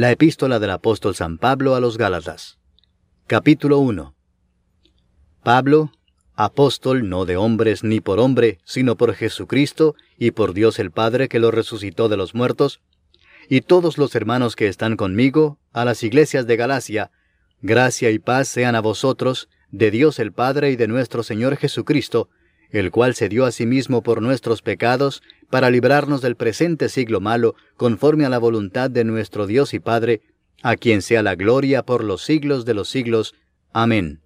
La epístola del apóstol San Pablo a los Gálatas. Capítulo 1. Pablo, apóstol no de hombres ni por hombre, sino por Jesucristo y por Dios el Padre que lo resucitó de los muertos, y todos los hermanos que están conmigo, a las iglesias de Galacia, gracia y paz sean a vosotros, de Dios el Padre y de nuestro Señor Jesucristo, el cual se dio a sí mismo por nuestros pecados, para librarnos del presente siglo malo, conforme a la voluntad de nuestro Dios y Padre, a quien sea la gloria por los siglos de los siglos. Amén.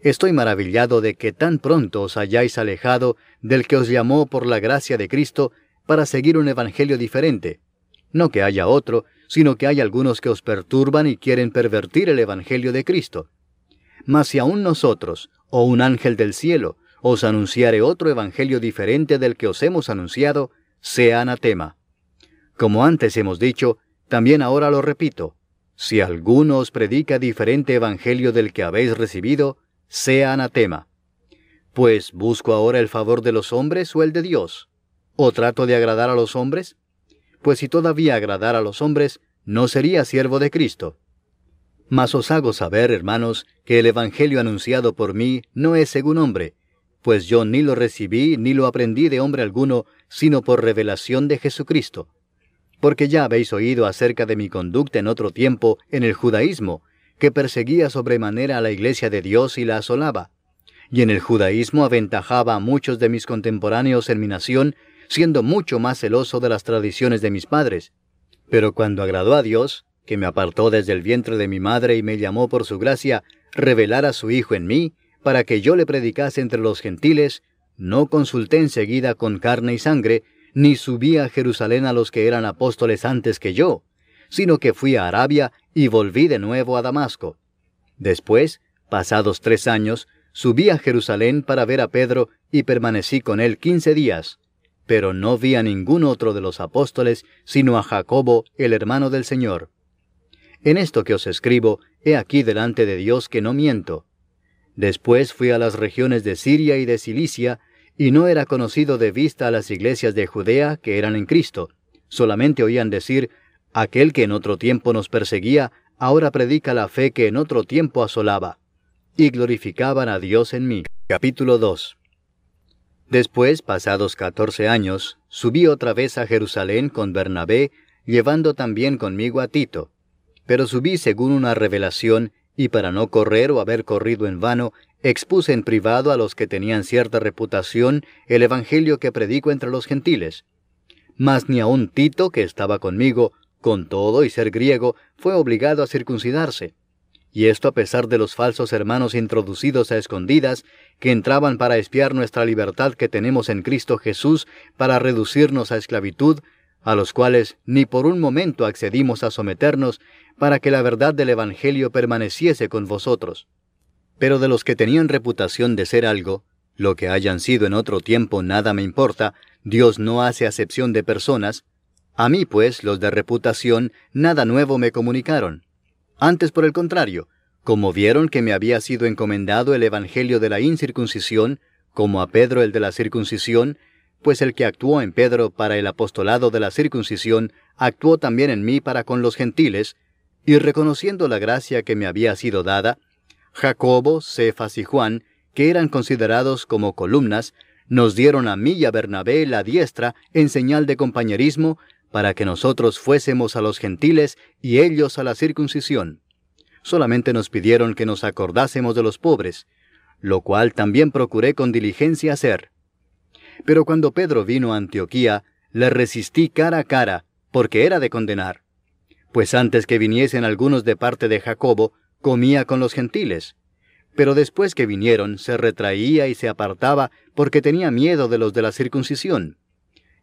Estoy maravillado de que tan pronto os hayáis alejado del que os llamó por la gracia de Cristo para seguir un evangelio diferente. No que haya otro, sino que hay algunos que os perturban y quieren pervertir el evangelio de Cristo. Mas si aún nosotros, o un ángel del cielo, os anunciare otro evangelio diferente del que os hemos anunciado, sea anatema. Como antes hemos dicho, también ahora lo repito, si alguno os predica diferente evangelio del que habéis recibido, sea anatema. Pues busco ahora el favor de los hombres o el de Dios. ¿O trato de agradar a los hombres? Pues si todavía agradara a los hombres, no sería siervo de Cristo. Mas os hago saber, hermanos, que el Evangelio anunciado por mí no es según hombre, pues yo ni lo recibí ni lo aprendí de hombre alguno, sino por revelación de Jesucristo. Porque ya habéis oído acerca de mi conducta en otro tiempo en el judaísmo, que perseguía sobremanera a la iglesia de Dios y la asolaba. Y en el judaísmo aventajaba a muchos de mis contemporáneos en mi nación, siendo mucho más celoso de las tradiciones de mis padres. Pero cuando agradó a Dios, que me apartó desde el vientre de mi madre y me llamó por su gracia, revelar a su Hijo en mí, para que yo le predicase entre los gentiles, no consulté enseguida con carne y sangre, ni subí a Jerusalén a los que eran apóstoles antes que yo, sino que fui a Arabia y volví de nuevo a Damasco. Después, pasados tres años, subí a Jerusalén para ver a Pedro y permanecí con él quince días, pero no vi a ningún otro de los apóstoles, sino a Jacobo, el hermano del Señor. En esto que os escribo, he aquí delante de Dios que no miento. Después fui a las regiones de Siria y de Cilicia, y no era conocido de vista a las iglesias de Judea que eran en Cristo. Solamente oían decir, aquel que en otro tiempo nos perseguía, ahora predica la fe que en otro tiempo asolaba. Y glorificaban a Dios en mí. Capítulo 2 Después, pasados catorce años, subí otra vez a Jerusalén con Bernabé, llevando también conmigo a Tito. Pero subí según una revelación, y para no correr o haber corrido en vano, expuse en privado a los que tenían cierta reputación el Evangelio que predico entre los gentiles. Mas ni aun Tito, que estaba conmigo, con todo y ser griego, fue obligado a circuncidarse. Y esto a pesar de los falsos hermanos introducidos a escondidas, que entraban para espiar nuestra libertad que tenemos en Cristo Jesús para reducirnos a esclavitud, a los cuales ni por un momento accedimos a someternos, para que la verdad del Evangelio permaneciese con vosotros. Pero de los que tenían reputación de ser algo, lo que hayan sido en otro tiempo nada me importa, Dios no hace acepción de personas, a mí pues los de reputación nada nuevo me comunicaron. Antes por el contrario, como vieron que me había sido encomendado el Evangelio de la incircuncisión, como a Pedro el de la circuncisión, pues el que actuó en Pedro para el apostolado de la circuncisión, actuó también en mí para con los gentiles, y reconociendo la gracia que me había sido dada, Jacobo, Cefas y Juan, que eran considerados como columnas, nos dieron a mí y a Bernabé la diestra en señal de compañerismo, para que nosotros fuésemos a los gentiles y ellos a la circuncisión. Solamente nos pidieron que nos acordásemos de los pobres, lo cual también procuré con diligencia hacer. Pero cuando Pedro vino a Antioquía, le resistí cara a cara, porque era de condenar. Pues antes que viniesen algunos de parte de Jacobo, comía con los gentiles. Pero después que vinieron, se retraía y se apartaba porque tenía miedo de los de la circuncisión.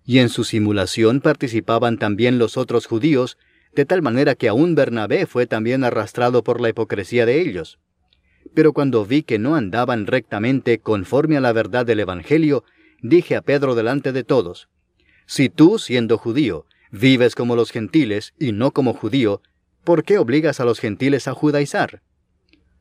Y en su simulación participaban también los otros judíos, de tal manera que aún Bernabé fue también arrastrado por la hipocresía de ellos. Pero cuando vi que no andaban rectamente conforme a la verdad del Evangelio, dije a Pedro delante de todos, Si tú, siendo judío, vives como los gentiles y no como judío, ¿por qué obligas a los gentiles a judaizar?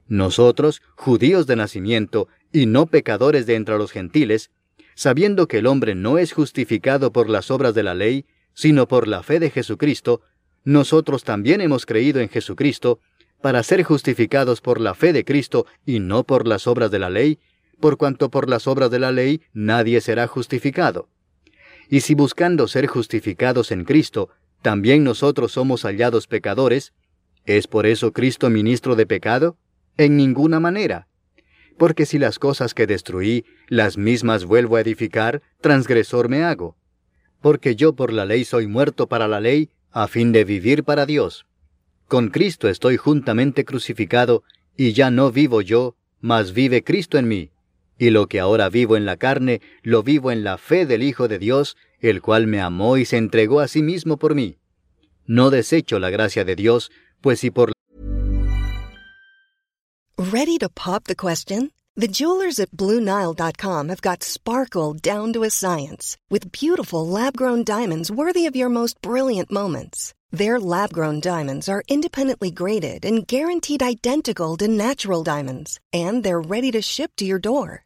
Nosotros, judíos de nacimiento y no pecadores de entre los gentiles, sabiendo que el hombre no es justificado por las obras de la ley, sino por la fe de Jesucristo, nosotros también hemos creído en Jesucristo, para ser justificados por la fe de Cristo y no por las obras de la ley, por cuanto por las obras de la ley nadie será justificado. Y si buscando ser justificados en Cristo, también nosotros somos hallados pecadores, ¿es por eso Cristo ministro de pecado? En ninguna manera. Porque si las cosas que destruí, las mismas vuelvo a edificar, transgresor me hago. Porque yo por la ley soy muerto para la ley, a fin de vivir para Dios. Con Cristo estoy juntamente crucificado, y ya no vivo yo, mas vive Cristo en mí. Y lo que ahora vivo en la carne, lo vivo en la fe del Hijo de Dios, el cual me amó y se entregó a sí mismo por mí. No desecho la gracia de Dios, pues si por Ready to pop the question? The jewelers at BlueNile.com have got sparkle down to a science with beautiful lab-grown diamonds worthy of your most brilliant moments. Their lab-grown diamonds are independently graded and guaranteed identical to natural diamonds, and they're ready to ship to your door.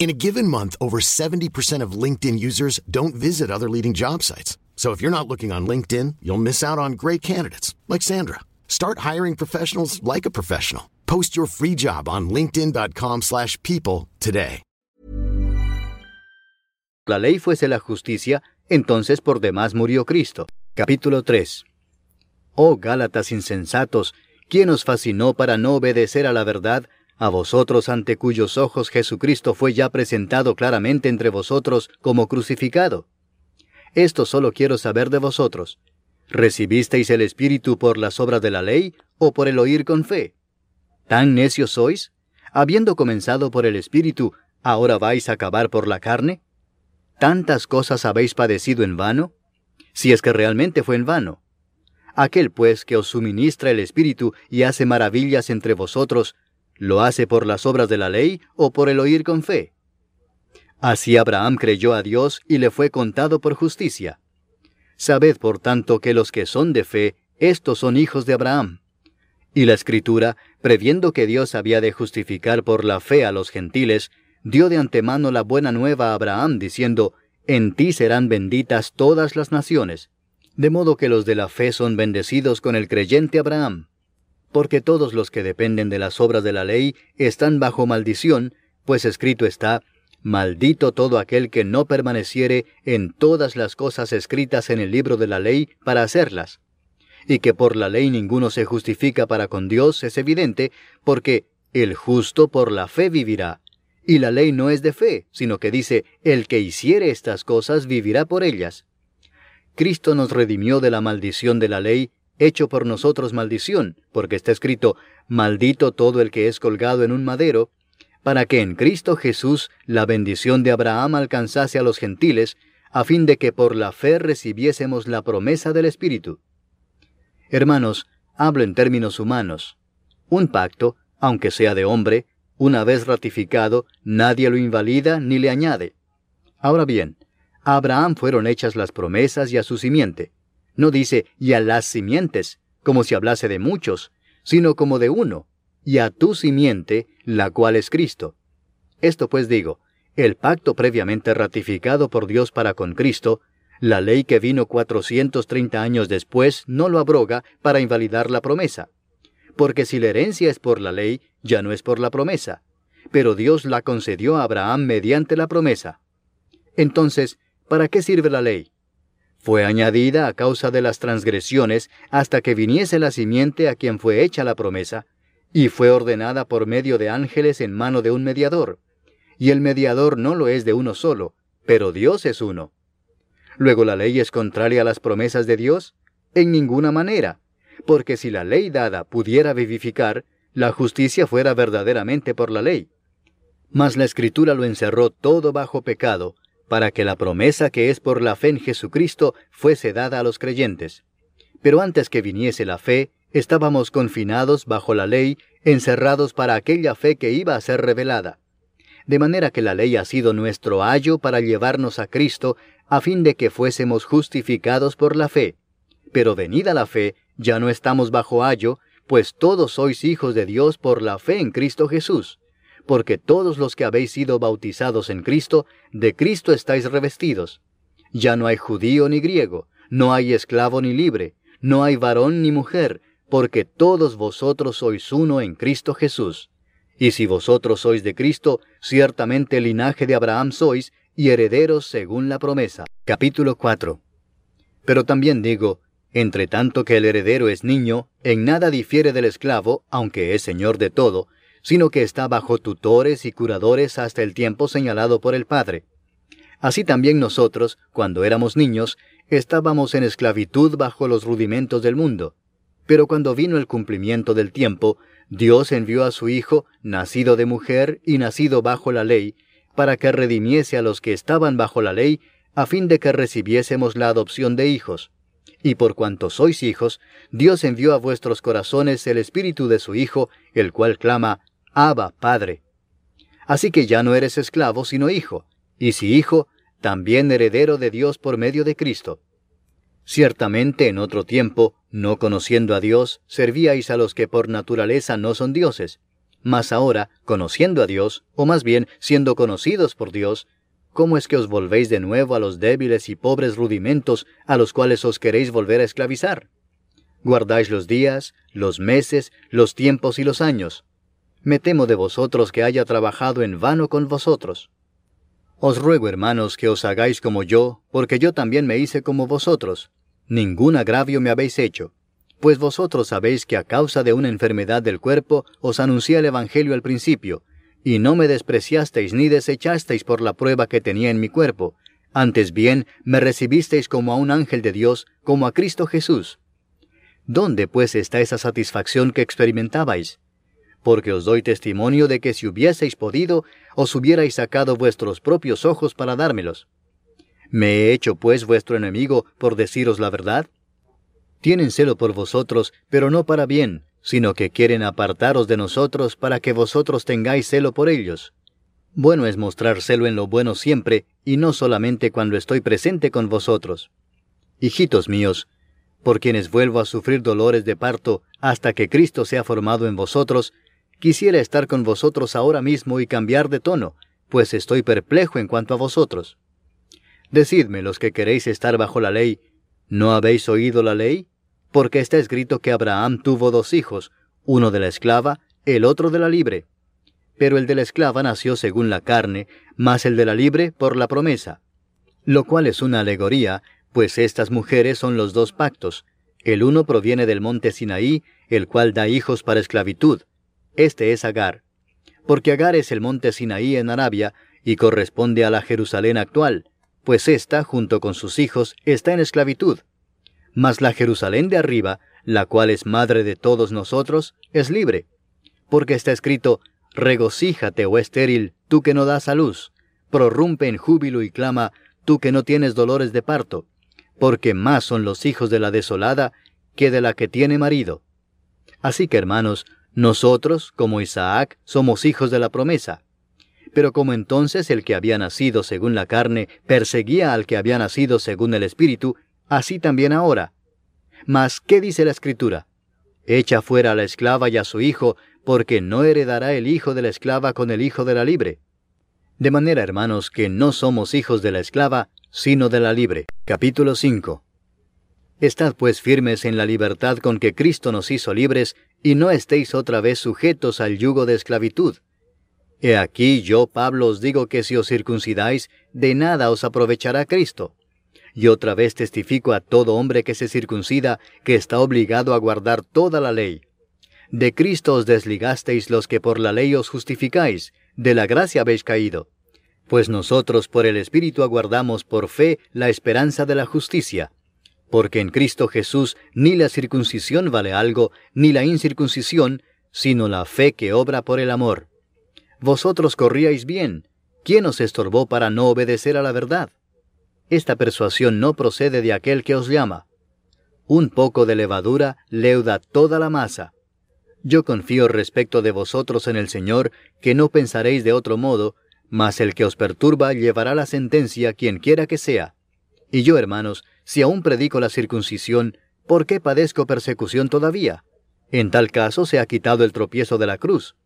In a given month, over 70% of LinkedIn users don't visit other leading job sites. So if you're not looking on LinkedIn, you'll miss out on great candidates like Sandra. Start hiring professionals like a professional. Post your free job on linkedin.com/people today. la ley fuese la justicia, entonces por demás murió Cristo. Capítulo 3. Oh Gálatas insensatos, ¿quién os fascinó para no obedecer a la verdad? A vosotros ante cuyos ojos Jesucristo fue ya presentado claramente entre vosotros como crucificado. Esto solo quiero saber de vosotros. ¿Recibisteis el Espíritu por las obras de la ley o por el oír con fe? ¿Tan necios sois? Habiendo comenzado por el Espíritu, ¿ahora vais a acabar por la carne? ¿Tantas cosas habéis padecido en vano? Si es que realmente fue en vano. Aquel pues que os suministra el Espíritu y hace maravillas entre vosotros, ¿Lo hace por las obras de la ley o por el oír con fe? Así Abraham creyó a Dios y le fue contado por justicia. Sabed, por tanto, que los que son de fe, estos son hijos de Abraham. Y la Escritura, previendo que Dios había de justificar por la fe a los gentiles, dio de antemano la buena nueva a Abraham, diciendo, En ti serán benditas todas las naciones. De modo que los de la fe son bendecidos con el creyente Abraham porque todos los que dependen de las obras de la ley están bajo maldición, pues escrito está, Maldito todo aquel que no permaneciere en todas las cosas escritas en el libro de la ley para hacerlas. Y que por la ley ninguno se justifica para con Dios es evidente, porque el justo por la fe vivirá. Y la ley no es de fe, sino que dice, el que hiciere estas cosas vivirá por ellas. Cristo nos redimió de la maldición de la ley, hecho por nosotros maldición, porque está escrito, maldito todo el que es colgado en un madero, para que en Cristo Jesús la bendición de Abraham alcanzase a los gentiles, a fin de que por la fe recibiésemos la promesa del Espíritu. Hermanos, hablo en términos humanos. Un pacto, aunque sea de hombre, una vez ratificado, nadie lo invalida ni le añade. Ahora bien, a Abraham fueron hechas las promesas y a su simiente. No dice y a las simientes, como si hablase de muchos, sino como de uno, y a tu simiente, la cual es Cristo. Esto pues digo, el pacto previamente ratificado por Dios para con Cristo, la ley que vino 430 años después no lo abroga para invalidar la promesa. Porque si la herencia es por la ley, ya no es por la promesa. Pero Dios la concedió a Abraham mediante la promesa. Entonces, ¿para qué sirve la ley? Fue añadida a causa de las transgresiones hasta que viniese la simiente a quien fue hecha la promesa, y fue ordenada por medio de ángeles en mano de un mediador. Y el mediador no lo es de uno solo, pero Dios es uno. Luego la ley es contraria a las promesas de Dios? En ninguna manera, porque si la ley dada pudiera vivificar, la justicia fuera verdaderamente por la ley. Mas la Escritura lo encerró todo bajo pecado, para que la promesa que es por la fe en Jesucristo fuese dada a los creyentes. Pero antes que viniese la fe, estábamos confinados bajo la ley, encerrados para aquella fe que iba a ser revelada. De manera que la ley ha sido nuestro ayo para llevarnos a Cristo, a fin de que fuésemos justificados por la fe. Pero venida la fe, ya no estamos bajo ayo, pues todos sois hijos de Dios por la fe en Cristo Jesús. Porque todos los que habéis sido bautizados en Cristo, de Cristo estáis revestidos. Ya no hay judío ni griego, no hay esclavo ni libre, no hay varón ni mujer, porque todos vosotros sois uno en Cristo Jesús. Y si vosotros sois de Cristo, ciertamente el linaje de Abraham sois, y herederos según la promesa. Capítulo 4. Pero también digo, entre tanto que el heredero es niño, en nada difiere del esclavo, aunque es señor de todo, sino que está bajo tutores y curadores hasta el tiempo señalado por el Padre. Así también nosotros, cuando éramos niños, estábamos en esclavitud bajo los rudimentos del mundo. Pero cuando vino el cumplimiento del tiempo, Dios envió a su Hijo, nacido de mujer y nacido bajo la ley, para que redimiese a los que estaban bajo la ley, a fin de que recibiésemos la adopción de hijos. Y por cuanto sois hijos, Dios envió a vuestros corazones el Espíritu de su Hijo, el cual clama, Abba, Padre. Así que ya no eres esclavo, sino hijo, y si hijo, también heredero de Dios por medio de Cristo. Ciertamente en otro tiempo, no conociendo a Dios, servíais a los que por naturaleza no son dioses. Mas ahora, conociendo a Dios, o más bien siendo conocidos por Dios, ¿Cómo es que os volvéis de nuevo a los débiles y pobres rudimentos a los cuales os queréis volver a esclavizar? Guardáis los días, los meses, los tiempos y los años. Me temo de vosotros que haya trabajado en vano con vosotros. Os ruego, hermanos, que os hagáis como yo, porque yo también me hice como vosotros. Ningún agravio me habéis hecho, pues vosotros sabéis que a causa de una enfermedad del cuerpo os anuncié el Evangelio al principio, y no me despreciasteis ni desechasteis por la prueba que tenía en mi cuerpo, antes bien me recibisteis como a un ángel de Dios, como a Cristo Jesús. ¿Dónde pues está esa satisfacción que experimentabais? Porque os doy testimonio de que si hubieseis podido, os hubierais sacado vuestros propios ojos para dármelos. ¿Me he hecho pues vuestro enemigo por deciros la verdad? Tienen celo por vosotros, pero no para bien, sino que quieren apartaros de nosotros para que vosotros tengáis celo por ellos. Bueno es mostrar celo en lo bueno siempre, y no solamente cuando estoy presente con vosotros. Hijitos míos, por quienes vuelvo a sufrir dolores de parto hasta que Cristo sea formado en vosotros, quisiera estar con vosotros ahora mismo y cambiar de tono, pues estoy perplejo en cuanto a vosotros. Decidme los que queréis estar bajo la ley, ¿no habéis oído la ley? porque está escrito que Abraham tuvo dos hijos, uno de la esclava, el otro de la libre. Pero el de la esclava nació según la carne, más el de la libre por la promesa. Lo cual es una alegoría, pues estas mujeres son los dos pactos. El uno proviene del monte Sinaí, el cual da hijos para esclavitud. Este es Agar. Porque Agar es el monte Sinaí en Arabia, y corresponde a la Jerusalén actual, pues ésta, junto con sus hijos, está en esclavitud. Mas la Jerusalén de arriba, la cual es madre de todos nosotros, es libre. Porque está escrito, Regocíjate, oh estéril, tú que no das a luz, prorrumpe en júbilo y clama, tú que no tienes dolores de parto, porque más son los hijos de la desolada que de la que tiene marido. Así que, hermanos, nosotros, como Isaac, somos hijos de la promesa. Pero como entonces el que había nacido según la carne perseguía al que había nacido según el Espíritu, así también ahora. Mas, ¿qué dice la Escritura? Echa fuera a la esclava y a su hijo, porque no heredará el hijo de la esclava con el hijo de la libre. De manera, hermanos, que no somos hijos de la esclava, sino de la libre. Capítulo 5. Estad pues firmes en la libertad con que Cristo nos hizo libres, y no estéis otra vez sujetos al yugo de esclavitud. He aquí yo, Pablo, os digo que si os circuncidáis, de nada os aprovechará Cristo. y otra vez testifico a todo hombre que se circuncida que está obligado a guardar toda la ley. De Cristo os desligasteis los que por la ley os justificáis, de la gracia habéis caído. Pues nosotros por el Espíritu aguardamos por fe la esperanza de la justicia. Porque en Cristo Jesús ni la circuncisión vale algo, ni la incircuncisión, sino la fe que obra por el amor. Vosotros corríais bien. ¿Quién os estorbó para no obedecer a la verdad? Esta persuasión no procede de aquel que os llama. Un poco de levadura leuda toda la masa. Yo confío respecto de vosotros en el Señor, que no pensaréis de otro modo, mas el que os perturba llevará la sentencia quien quiera que sea. Y yo, hermanos, si aún predico la circuncisión, ¿por qué padezco persecución todavía? En tal caso se ha quitado el tropiezo de la cruz.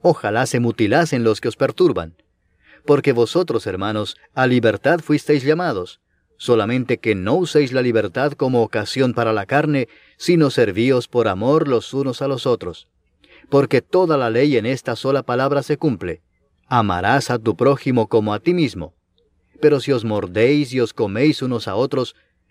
Ojalá se mutilasen los que os perturban. Porque vosotros, hermanos, a libertad fuisteis llamados, solamente que no uséis la libertad como ocasión para la carne, sino servíos por amor los unos a los otros. Porque toda la ley en esta sola palabra se cumple. Amarás a tu prójimo como a ti mismo. Pero si os mordéis y os coméis unos a otros,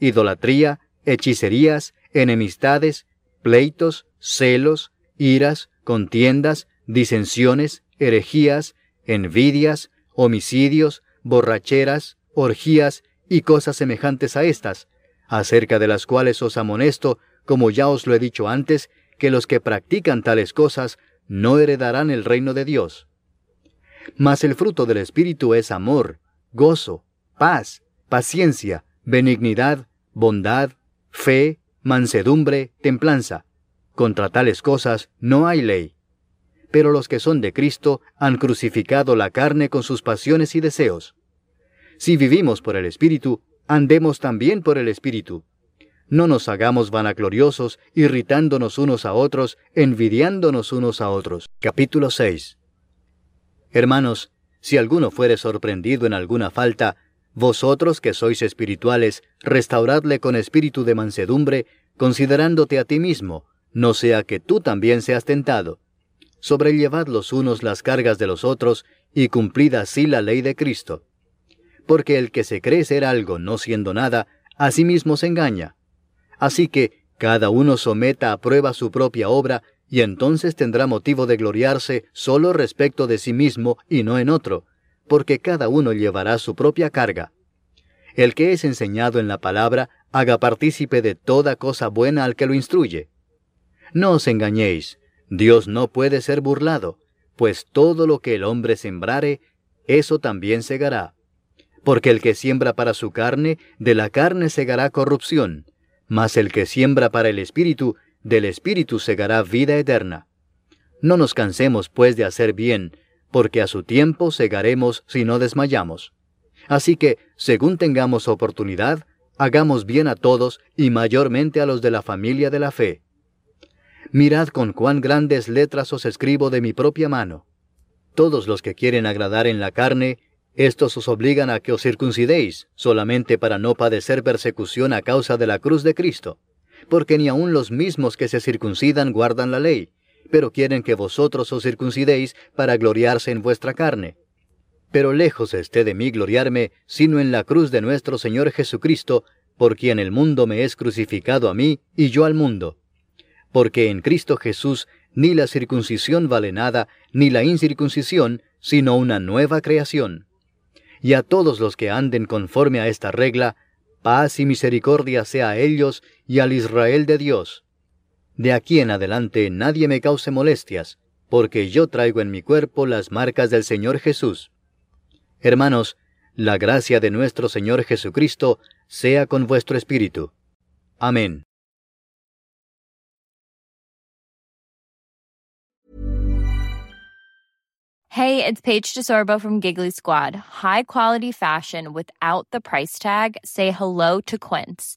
idolatría, hechicerías, enemistades, pleitos, celos, iras, contiendas, disensiones, herejías, envidias, homicidios, borracheras, orgías y cosas semejantes a estas, acerca de las cuales os amonesto, como ya os lo he dicho antes, que los que practican tales cosas no heredarán el reino de Dios. Mas el fruto del Espíritu es amor, gozo, paz, paciencia, benignidad, bondad, fe, mansedumbre, templanza. Contra tales cosas no hay ley. Pero los que son de Cristo han crucificado la carne con sus pasiones y deseos. Si vivimos por el Espíritu, andemos también por el Espíritu. No nos hagamos vanagloriosos, irritándonos unos a otros, envidiándonos unos a otros. Capítulo 6 Hermanos, si alguno fuere sorprendido en alguna falta, vosotros que sois espirituales, restauradle con espíritu de mansedumbre, considerándote a ti mismo, no sea que tú también seas tentado. Sobrellevad los unos las cargas de los otros, y cumplid así la ley de Cristo porque el que se cree ser algo no siendo nada, a sí mismo se engaña. Así que cada uno someta a prueba su propia obra, y entonces tendrá motivo de gloriarse solo respecto de sí mismo y no en otro, porque cada uno llevará su propia carga. El que es enseñado en la palabra, haga partícipe de toda cosa buena al que lo instruye. No os engañéis, Dios no puede ser burlado, pues todo lo que el hombre sembrare, eso también segará. Porque el que siembra para su carne, de la carne segará corrupción, mas el que siembra para el Espíritu, del Espíritu segará vida eterna. No nos cansemos, pues, de hacer bien, porque a su tiempo segaremos si no desmayamos. Así que, según tengamos oportunidad, hagamos bien a todos y mayormente a los de la familia de la fe. Mirad con cuán grandes letras os escribo de mi propia mano. Todos los que quieren agradar en la carne, estos os obligan a que os circuncidéis, solamente para no padecer persecución a causa de la cruz de Cristo, porque ni aun los mismos que se circuncidan guardan la ley, pero quieren que vosotros os circuncidéis para gloriarse en vuestra carne. Pero lejos esté de mí gloriarme, sino en la cruz de nuestro Señor Jesucristo, por quien el mundo me es crucificado a mí y yo al mundo. Porque en Cristo Jesús ni la circuncisión vale nada, ni la incircuncisión, sino una nueva creación y a todos los que anden conforme a esta regla, paz y misericordia sea a ellos y al Israel de Dios. De aquí en adelante nadie me cause molestias, porque yo traigo en mi cuerpo las marcas del Señor Jesús. Hermanos, la gracia de nuestro Señor Jesucristo sea con vuestro espíritu. Amén. Hey, it's Paige DeSorbo from Giggly Squad. High quality fashion without the price tag. Say hello to Quince.